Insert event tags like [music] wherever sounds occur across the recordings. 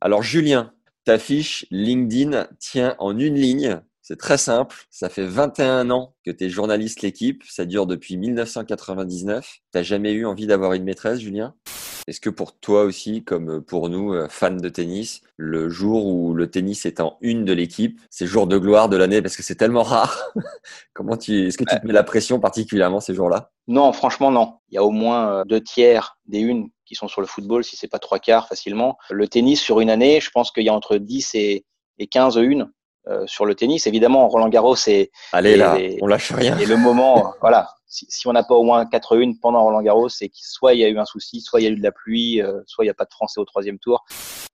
Alors Julien, ta fiche LinkedIn tient en une ligne. C'est très simple. Ça fait 21 ans que tu es journaliste l'équipe. Ça dure depuis 1999. T'as jamais eu envie d'avoir une maîtresse, Julien? Est-ce que pour toi aussi, comme pour nous, euh, fans de tennis, le jour où le tennis est en une de l'équipe, c'est jour de gloire de l'année parce que c'est tellement rare. [laughs] Comment tu, est-ce que tu te mets la pression particulièrement ces jours-là? Non, franchement non. Il y a au moins euh, deux tiers des unes qui sont sur le football, si c'est pas trois quarts facilement. Le tennis sur une année, je pense qu'il y a entre 10 et, et 15 unes. Euh, sur le tennis. Évidemment, Roland Garros, c'est allez là, on lâche rien. Et le moment, voilà, si, si on n'a pas au moins 4-1 pendant Roland Garros, c'est que soit il y a eu un souci, soit il y a eu de la pluie, euh, soit il n'y a pas de Français au troisième tour.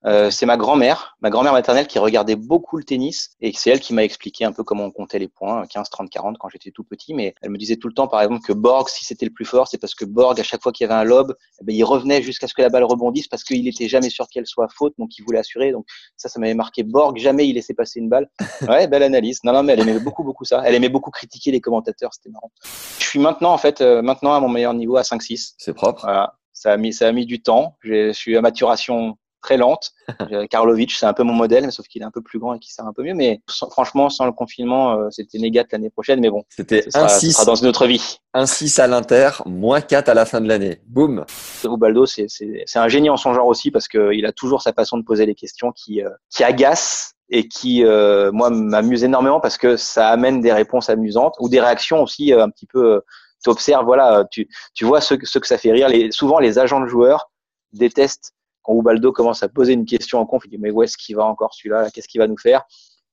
Euh, c'est ma grand-mère, ma grand-mère maternelle qui regardait beaucoup le tennis et c'est elle qui m'a expliqué un peu comment on comptait les points, 15, 30, 40 quand j'étais tout petit. Mais elle me disait tout le temps, par exemple, que Borg, si c'était le plus fort, c'est parce que Borg, à chaque fois qu'il y avait un lob, eh ben, il revenait jusqu'à ce que la balle rebondisse parce qu'il était jamais sûr qu'elle soit faute, donc il voulait assurer. Donc ça, ça m'avait marqué. Borg, jamais il laissait passer une balle. [laughs] Ouais, belle analyse. Non, non, mais elle aimait beaucoup, beaucoup ça. Elle aimait beaucoup critiquer les commentateurs, c'était marrant. Je suis maintenant, en fait, euh, maintenant à mon meilleur niveau à 5-6. C'est propre. Voilà. Ça a mis, ça a mis du temps. Je suis à maturation très lente. [laughs] Karlovic, c'est un peu mon modèle, mais sauf qu'il est un peu plus grand et qu'il sert un peu mieux. Mais franchement, sans le confinement, euh, c'était négat l'année prochaine. Mais bon, c'était un 6 dans une autre vie. Un 6 à l'Inter, moins 4 à la fin de l'année. Boum. Ubaldo, c'est un génie en son genre aussi parce qu'il a toujours sa façon de poser les questions qui, euh, qui agace et qui, euh, moi, m'amuse énormément parce que ça amène des réponses amusantes ou des réactions aussi un petit peu tu observes, voilà, tu, tu vois ce, ce, que ça fait rire. Les, souvent, les agents de joueurs détestent quand Ubaldo commence à poser une question en conf. Il dit mais où est-ce qu'il va encore celui-là? Qu'est-ce qu'il va nous faire?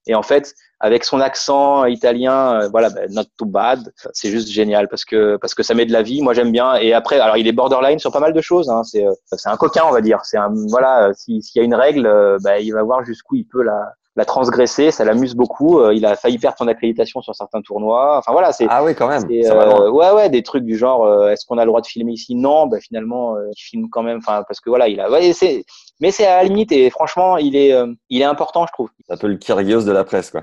Et en fait, avec son accent italien, euh, voilà, ben, not too bad, c'est juste génial parce que parce que ça met de la vie. Moi, j'aime bien. Et après, alors il est borderline sur pas mal de choses. Hein. C'est euh, c'est un coquin, on va dire. C'est un voilà, s'il y a une règle, ben, il va voir jusqu'où il peut la l'a transgressé, ça l'amuse beaucoup. Euh, il a failli perdre son accréditation sur certains tournois. Enfin voilà, c'est ah oui quand même. Euh, ouais ouais, des trucs du genre euh, est-ce qu'on a le droit de filmer ici? Non, bah finalement il filme quand même. Enfin parce que voilà, il a. Ouais, c'est mais c'est à la limite et franchement il est il est important je trouve. C'est un peu le Kyrgios de la presse quoi.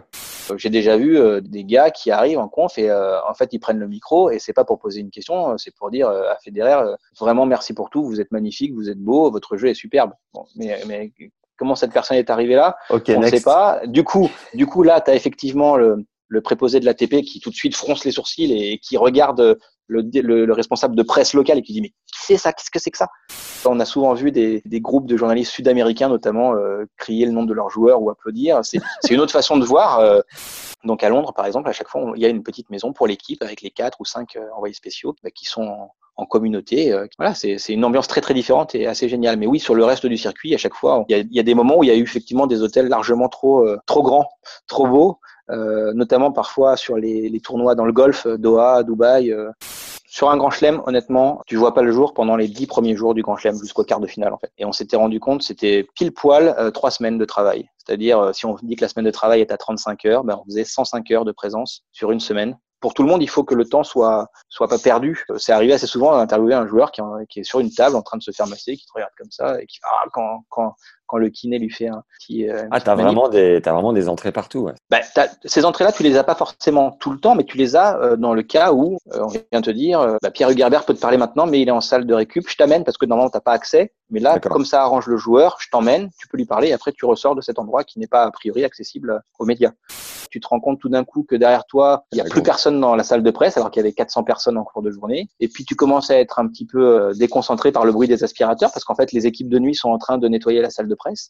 J'ai déjà vu des gars qui arrivent en conf et en fait ils prennent le micro et c'est pas pour poser une question, c'est pour dire à Federer vraiment merci pour tout, vous êtes magnifique, vous êtes beau, votre jeu est superbe. Bon, mais mais comment cette personne est arrivée là. on ne sait pas. Du coup, du coup là, tu as effectivement le, le préposé de l'ATP qui tout de suite fronce les sourcils et qui regarde le, le, responsable de presse local et qui dit mais c'est ça? Qu'est-ce que c'est que ça? On a souvent vu des, des groupes de journalistes sud-américains notamment euh, crier le nom de leurs joueurs ou applaudir. C'est une autre façon de voir. Euh. donc à Londres, par exemple, à chaque fois, il y a une petite maison pour l'équipe avec les quatre ou cinq euh, envoyés spéciaux bah, qui sont en communauté. Euh, voilà, c'est une ambiance très très différente et assez géniale. Mais oui, sur le reste du circuit, à chaque fois, il y a, y a des moments où il y a eu effectivement des hôtels largement trop euh, trop grands, trop beaux, euh, notamment parfois sur les, les, tournois dans le golf, Doha, Dubaï. Sur un grand chelem, honnêtement, tu vois pas le jour pendant les dix premiers jours du grand chelem jusqu'au quart de finale en fait. Et on s'était rendu compte, c'était pile poil trois semaines de travail. C'est-à-dire, si on dit que la semaine de travail est à 35 heures, ben, on faisait 105 heures de présence sur une semaine pour tout le monde, il faut que le temps soit soit pas perdu. C'est arrivé assez souvent d'interviewer un joueur qui, qui, est sur une table en train de se faire masser, qui te regarde comme ça et qui ah, quand quand quand le kiné lui fait un petit. Euh, ah, t'as vraiment des as vraiment des entrées partout. Ouais. Bah, ces entrées-là, tu les as pas forcément tout le temps, mais tu les as euh, dans le cas où euh, on vient te dire, euh, bah, Pierre Hugerbert peut te parler maintenant, mais il est en salle de récup. Je t'amène parce que normalement t'as pas accès. Mais là, comme ça arrange le joueur, je t'emmène, tu peux lui parler et après tu ressors de cet endroit qui n'est pas a priori accessible aux médias. Tu te rends compte tout d'un coup que derrière toi, il y a plus personne dans la salle de presse alors qu'il y avait 400 personnes en cours de journée. Et puis tu commences à être un petit peu déconcentré par le bruit des aspirateurs parce qu'en fait les équipes de nuit sont en train de nettoyer la salle de presse.